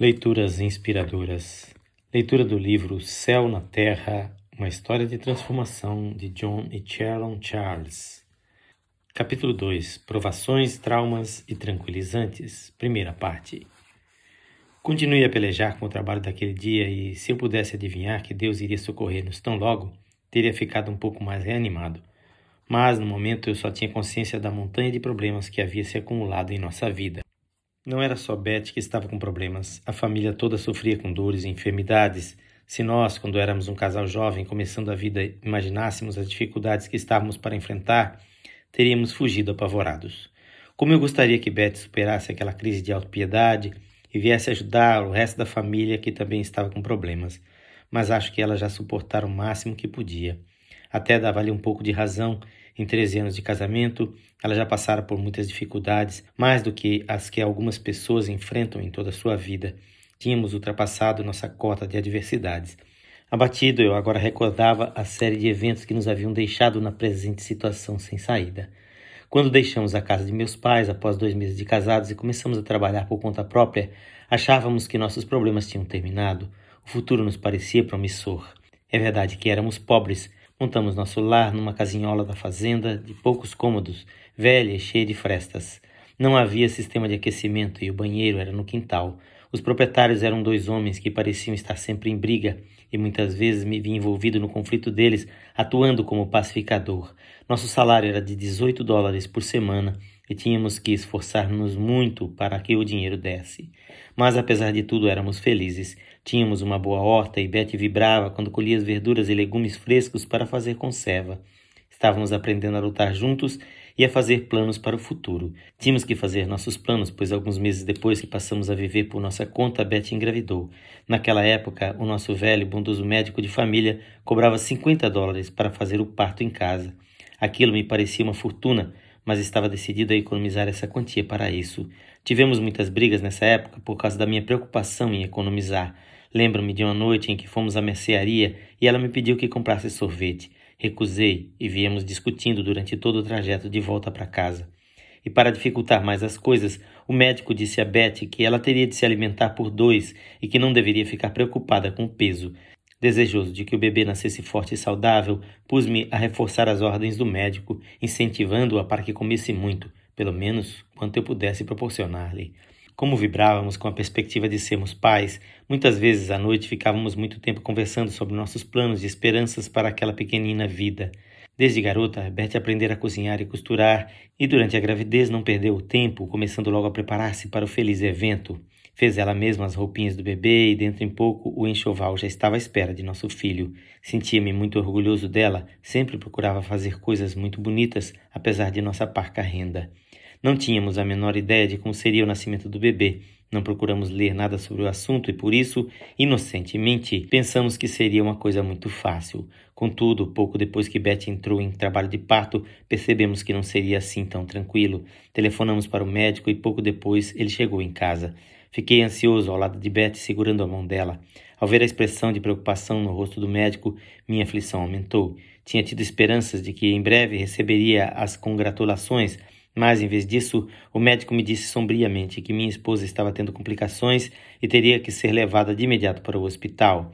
Leituras inspiradoras. Leitura do livro Céu na Terra, uma história de transformação de John e Sharon Charles. Capítulo 2: Provações, traumas e tranquilizantes. Primeira parte. Continuei a pelejar com o trabalho daquele dia e, se eu pudesse adivinhar que Deus iria socorrer-nos tão logo, teria ficado um pouco mais reanimado. Mas, no momento, eu só tinha consciência da montanha de problemas que havia se acumulado em nossa vida. Não era só Beth que estava com problemas. A família toda sofria com dores e enfermidades. Se nós, quando éramos um casal jovem começando a vida, imaginássemos as dificuldades que estávamos para enfrentar, teríamos fugido apavorados. Como eu gostaria que Beth superasse aquela crise de autopiedade e viesse ajudar o resto da família que também estava com problemas. Mas acho que ela já suportara o máximo que podia. Até dava-lhe um pouco de razão em 13 anos de casamento, ela já passara por muitas dificuldades, mais do que as que algumas pessoas enfrentam em toda a sua vida. Tínhamos ultrapassado nossa cota de adversidades. Abatido, eu agora recordava a série de eventos que nos haviam deixado na presente situação sem saída. Quando deixamos a casa de meus pais após dois meses de casados e começamos a trabalhar por conta própria, achávamos que nossos problemas tinham terminado. O futuro nos parecia promissor. É verdade que éramos pobres, Montamos nosso lar numa casinhola da fazenda, de poucos cômodos, velha e cheia de frestas. Não havia sistema de aquecimento e o banheiro era no quintal. Os proprietários eram dois homens que pareciam estar sempre em briga e muitas vezes me vi envolvido no conflito deles, atuando como pacificador. Nosso salário era de 18 dólares por semana e tínhamos que esforçar-nos muito para que o dinheiro desse. Mas apesar de tudo éramos felizes. Tínhamos uma boa horta e Betty vibrava quando colhia as verduras e legumes frescos para fazer conserva. Estávamos aprendendo a lutar juntos e a fazer planos para o futuro. Tínhamos que fazer nossos planos, pois alguns meses depois que passamos a viver por nossa conta, Betty engravidou. Naquela época, o nosso velho bondoso médico de família cobrava 50 dólares para fazer o parto em casa. Aquilo me parecia uma fortuna, mas estava decidido a economizar essa quantia para isso. Tivemos muitas brigas nessa época por causa da minha preocupação em economizar. Lembro-me de uma noite em que fomos à mercearia e ela me pediu que comprasse sorvete. Recusei e viemos discutindo durante todo o trajeto de volta para casa. E para dificultar mais as coisas, o médico disse a Betty que ela teria de se alimentar por dois e que não deveria ficar preocupada com o peso. Desejoso de que o bebê nascesse forte e saudável, pus-me a reforçar as ordens do médico, incentivando-a para que comesse muito, pelo menos quanto eu pudesse proporcionar-lhe. Como vibrávamos com a perspectiva de sermos pais, muitas vezes à noite ficávamos muito tempo conversando sobre nossos planos e esperanças para aquela pequenina vida. Desde garota, Beth aprendera a cozinhar e costurar, e durante a gravidez não perdeu o tempo, começando logo a preparar-se para o feliz evento. Fez ela mesma as roupinhas do bebê e dentro em pouco o enxoval já estava à espera de nosso filho. Sentia-me muito orgulhoso dela, sempre procurava fazer coisas muito bonitas, apesar de nossa parca renda. Não tínhamos a menor ideia de como seria o nascimento do bebê. Não procuramos ler nada sobre o assunto e por isso, inocentemente, pensamos que seria uma coisa muito fácil. Contudo, pouco depois que Beth entrou em trabalho de parto, percebemos que não seria assim tão tranquilo. Telefonamos para o médico e pouco depois ele chegou em casa. Fiquei ansioso ao lado de Beth, segurando a mão dela. Ao ver a expressão de preocupação no rosto do médico, minha aflição aumentou. Tinha tido esperanças de que em breve receberia as congratulações mas, em vez disso, o médico me disse sombriamente que minha esposa estava tendo complicações e teria que ser levada de imediato para o hospital.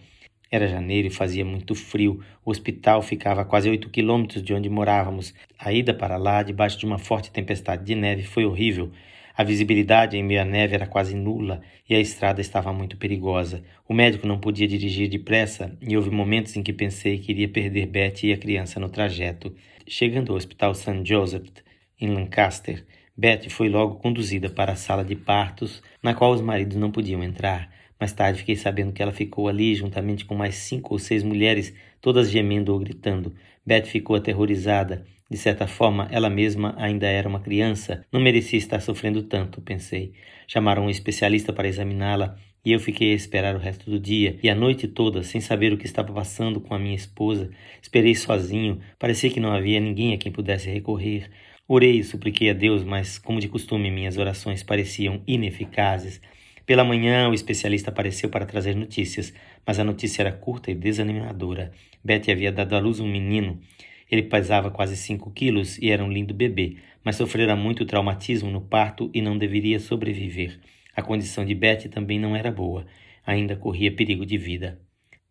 Era janeiro e fazia muito frio. O hospital ficava a quase oito quilômetros de onde morávamos. A ida para lá, debaixo de uma forte tempestade de neve, foi horrível. A visibilidade em meio à neve era quase nula e a estrada estava muito perigosa. O médico não podia dirigir depressa e houve momentos em que pensei que iria perder Betty e a criança no trajeto. Chegando ao hospital St. Joseph, em Lancaster, Betty foi logo conduzida para a sala de partos, na qual os maridos não podiam entrar. Mais tarde fiquei sabendo que ela ficou ali juntamente com mais cinco ou seis mulheres, todas gemendo ou gritando. Betty ficou aterrorizada. De certa forma, ela mesma ainda era uma criança, não merecia estar sofrendo tanto, pensei. Chamaram um especialista para examiná-la e eu fiquei a esperar o resto do dia e a noite toda, sem saber o que estava passando com a minha esposa. Esperei sozinho, parecia que não havia ninguém a quem pudesse recorrer. Orei e supliquei a Deus, mas, como de costume, minhas orações pareciam ineficazes. Pela manhã, o especialista apareceu para trazer notícias, mas a notícia era curta e desanimadora. Betty havia dado à luz um menino. Ele pesava quase cinco quilos e era um lindo bebê, mas sofrera muito traumatismo no parto e não deveria sobreviver. A condição de Betty também não era boa. Ainda corria perigo de vida.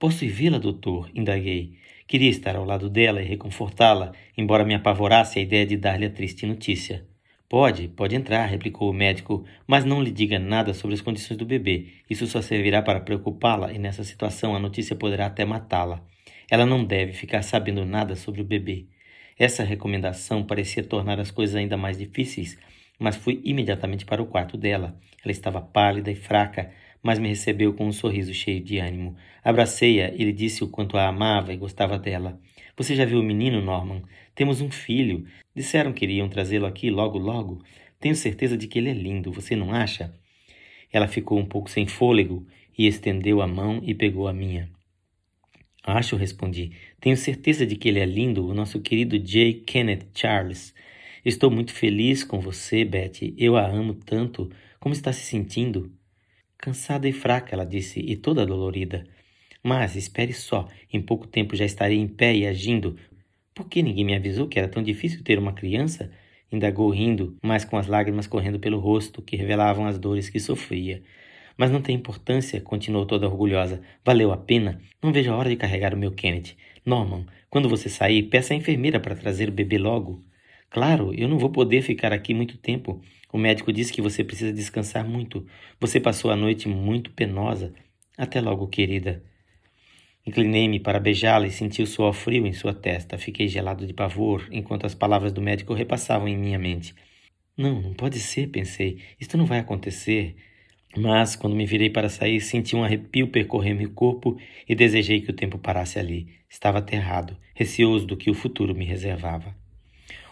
Posso ir vê-la, doutor? indaguei. Queria estar ao lado dela e reconfortá-la, embora me apavorasse a ideia de dar-lhe a triste notícia. Pode, pode entrar, replicou o médico, mas não lhe diga nada sobre as condições do bebê. Isso só servirá para preocupá-la e nessa situação a notícia poderá até matá-la. Ela não deve ficar sabendo nada sobre o bebê. Essa recomendação parecia tornar as coisas ainda mais difíceis, mas fui imediatamente para o quarto dela. Ela estava pálida e fraca, mas me recebeu com um sorriso cheio de ânimo. Abracei-a e lhe disse o quanto a amava e gostava dela. Você já viu o menino, Norman? Temos um filho. Disseram que iriam trazê-lo aqui logo, logo. Tenho certeza de que ele é lindo, você não acha? Ela ficou um pouco sem fôlego e estendeu a mão e pegou a minha. Acho, respondi. Tenho certeza de que ele é lindo, o nosso querido J. Kenneth Charles. Estou muito feliz com você, Betty. Eu a amo tanto. Como está se sentindo? Cansada e fraca, ela disse, e toda dolorida. Mas espere só, em pouco tempo já estarei em pé e agindo. Por que ninguém me avisou que era tão difícil ter uma criança? Indagou rindo, mas com as lágrimas correndo pelo rosto que revelavam as dores que sofria. Mas não tem importância, continuou toda orgulhosa. Valeu a pena. Não vejo a hora de carregar o meu Kenneth. Norman, quando você sair, peça à enfermeira para trazer o bebê logo. Claro, eu não vou poder ficar aqui muito tempo. O médico disse que você precisa descansar muito. Você passou a noite muito penosa. Até logo, querida. Inclinei-me para beijá-la e senti o suor frio em sua testa. Fiquei gelado de pavor enquanto as palavras do médico repassavam em minha mente. Não, não pode ser, pensei. Isto não vai acontecer. Mas, quando me virei para sair, senti um arrepio percorrer meu corpo e desejei que o tempo parasse ali. Estava aterrado, receoso do que o futuro me reservava.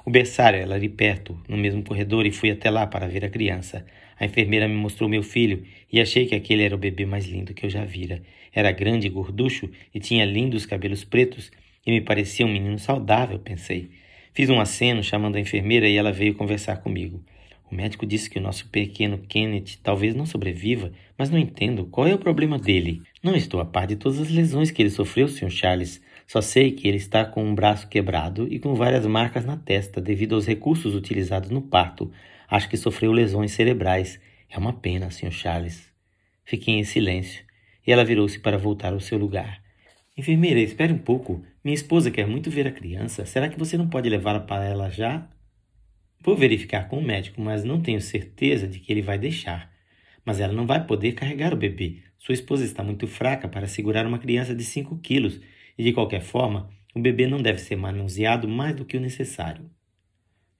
O berçário era ali perto, no mesmo corredor, e fui até lá para ver a criança. A enfermeira me mostrou meu filho e achei que aquele era o bebê mais lindo que eu já vira. Era grande e gorducho e tinha lindos cabelos pretos e me parecia um menino saudável, pensei. Fiz um aceno chamando a enfermeira e ela veio conversar comigo. O médico disse que o nosso pequeno Kenneth talvez não sobreviva, mas não entendo qual é o problema dele. Não estou a par de todas as lesões que ele sofreu, Sr. Charles. Só sei que ele está com um braço quebrado e com várias marcas na testa devido aos recursos utilizados no parto. Acho que sofreu lesões cerebrais. É uma pena, Sr. Charles. Fiquei em silêncio e ela virou-se para voltar ao seu lugar. Enfermeira, espere um pouco. Minha esposa quer muito ver a criança. Será que você não pode levá-la para ela já? Vou verificar com o médico, mas não tenho certeza de que ele vai deixar. Mas ela não vai poder carregar o bebê. Sua esposa está muito fraca para segurar uma criança de 5 quilos e de qualquer forma, o bebê não deve ser manuseado mais do que o necessário.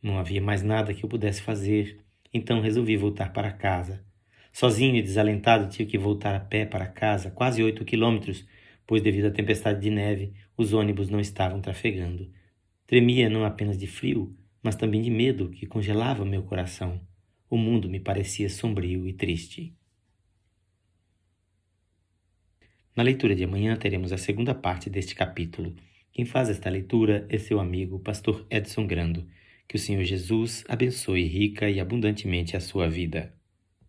Não havia mais nada que eu pudesse fazer, então resolvi voltar para casa. Sozinho e desalentado, tive que voltar a pé para casa, quase oito quilômetros, pois, devido à tempestade de neve, os ônibus não estavam trafegando. Tremia não apenas de frio, mas também de medo que congelava meu coração. O mundo me parecia sombrio e triste. Na leitura de amanhã teremos a segunda parte deste capítulo. Quem faz esta leitura é seu amigo, pastor Edson Grando. Que o Senhor Jesus abençoe rica e abundantemente a sua vida.